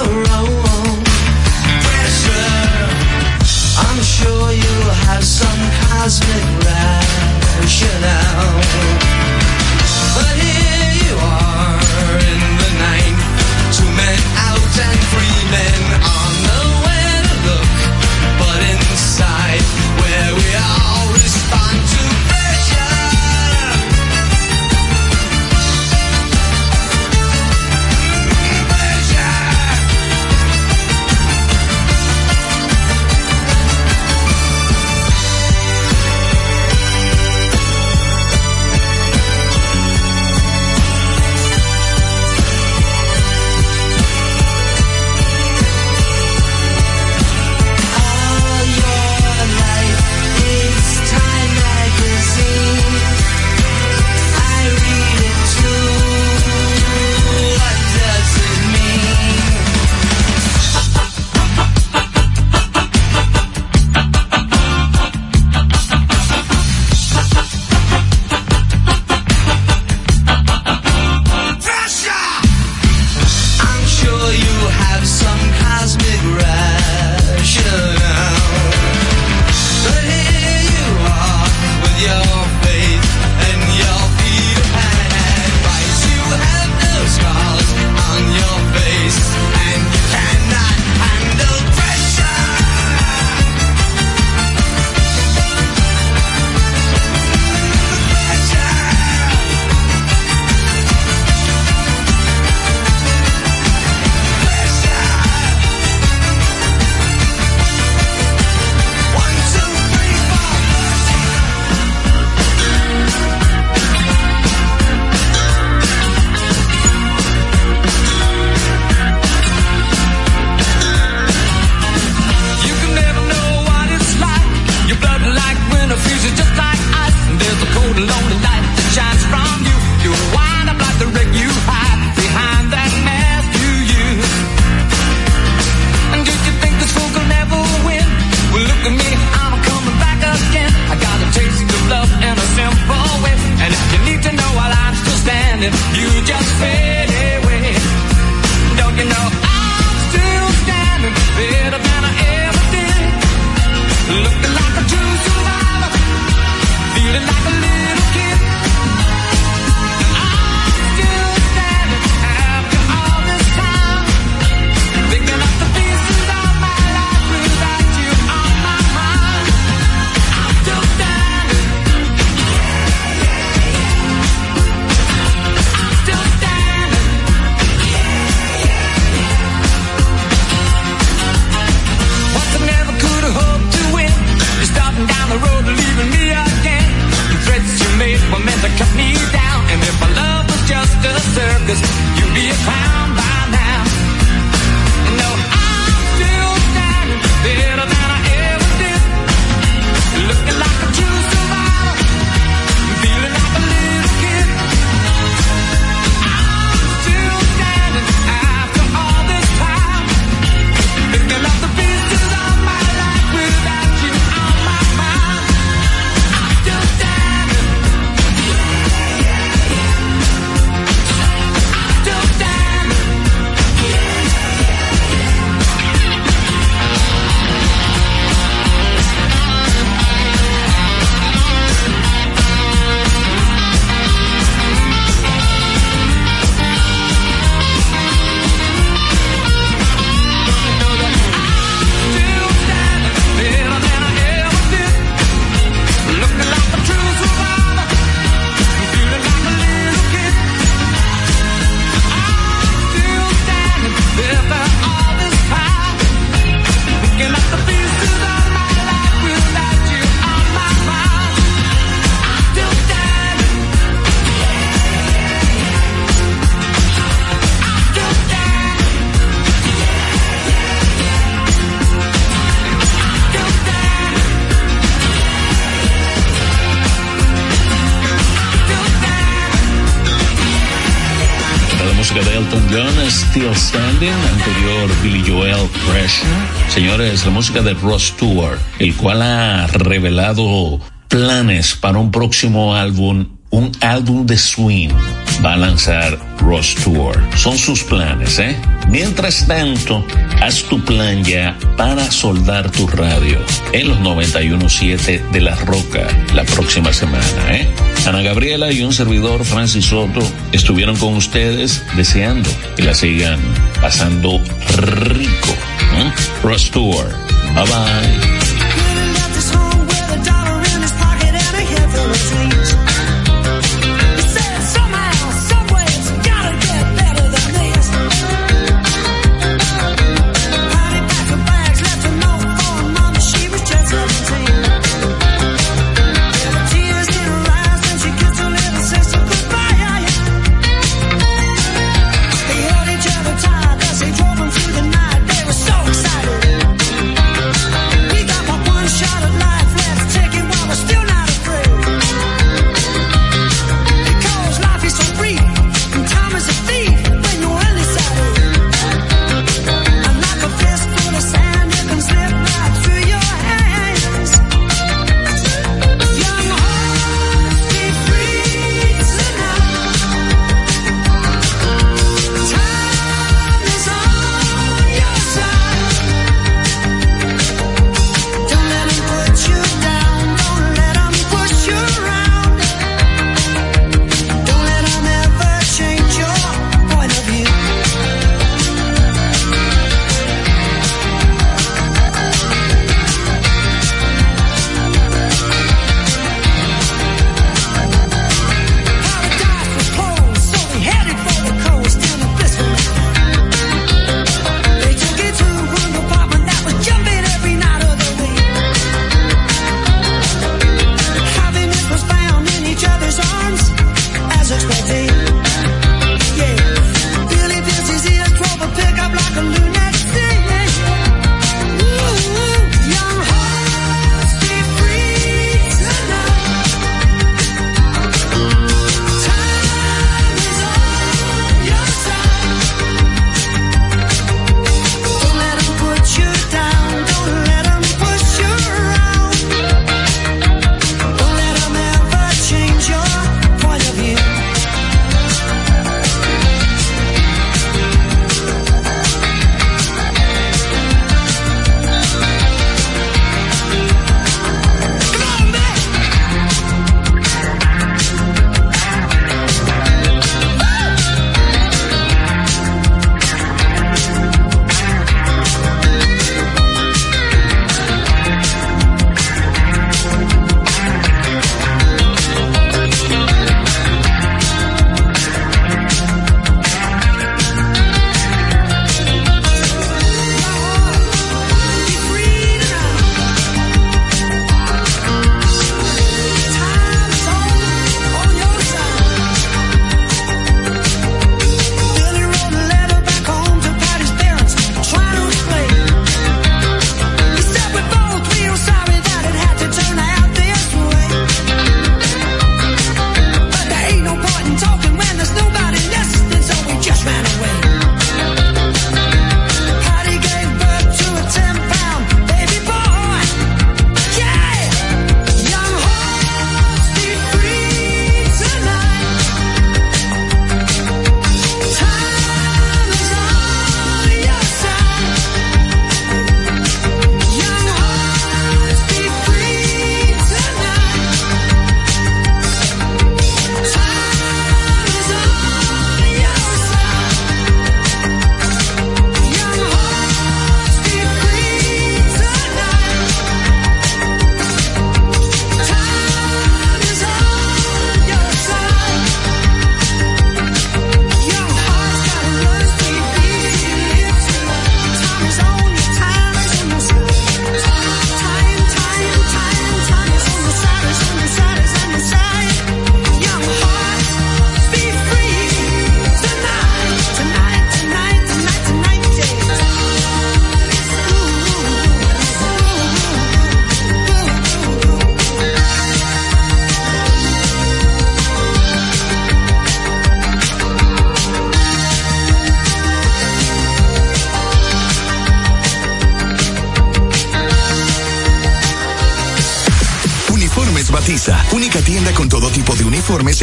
Still Standing, anterior Billy Joel Pressure. Señores, la música de Ross Stewart, el cual ha revelado planes para un próximo álbum, un álbum de swing. Va a lanzar Ross Stewart. Son sus planes, ¿eh? Mientras tanto, haz tu plan ya para soldar tu radio en los 91.7 de La Roca la próxima semana, ¿eh? Ana Gabriela y un servidor, Francis Soto, estuvieron con ustedes deseando que la sigan pasando rico. ¿eh? Ross Stewart. Bye bye.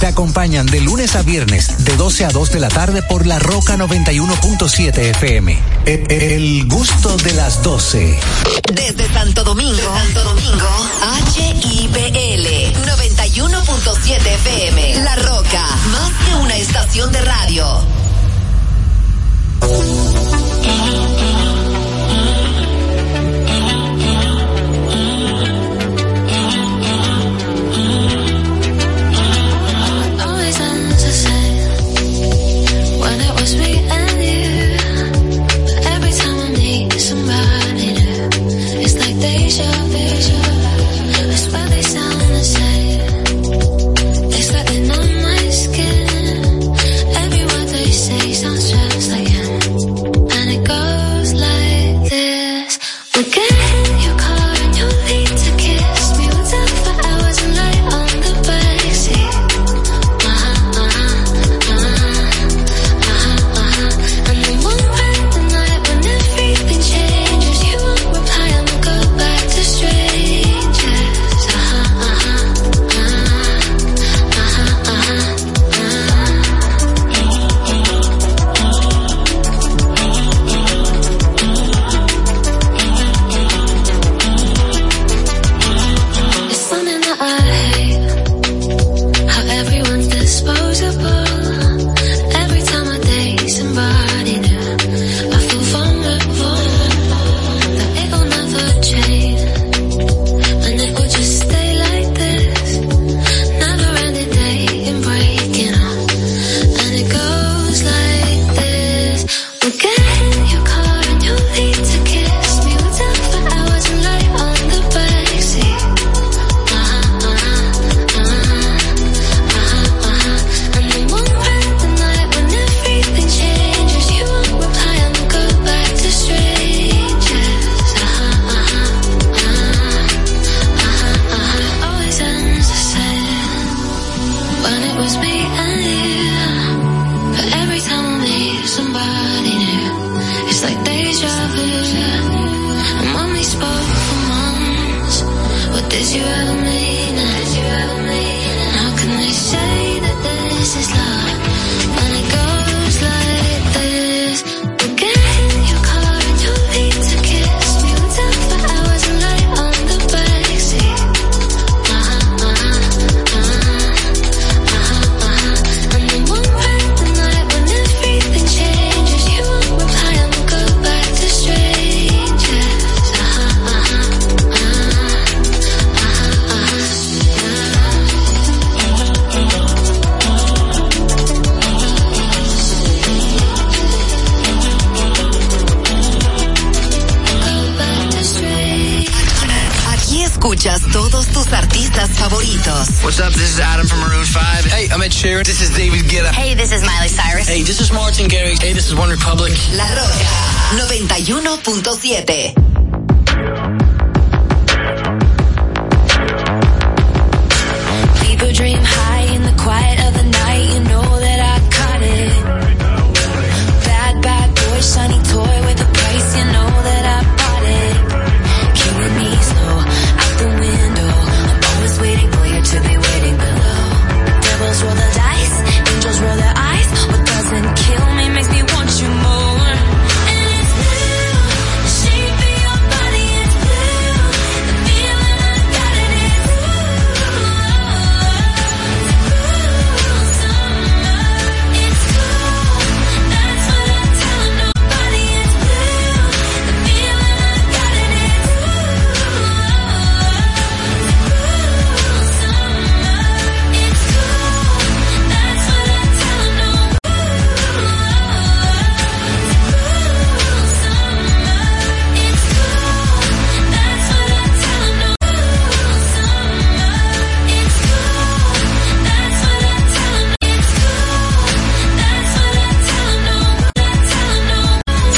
Te acompañan de lunes a viernes de 12 a 2 de la tarde por La Roca 91.7 FM. E- e- El gusto de las 12. Desde Santo Domingo, Santo Domingo, HIPL 91.7 FM. La Roca, más que una estación de radio.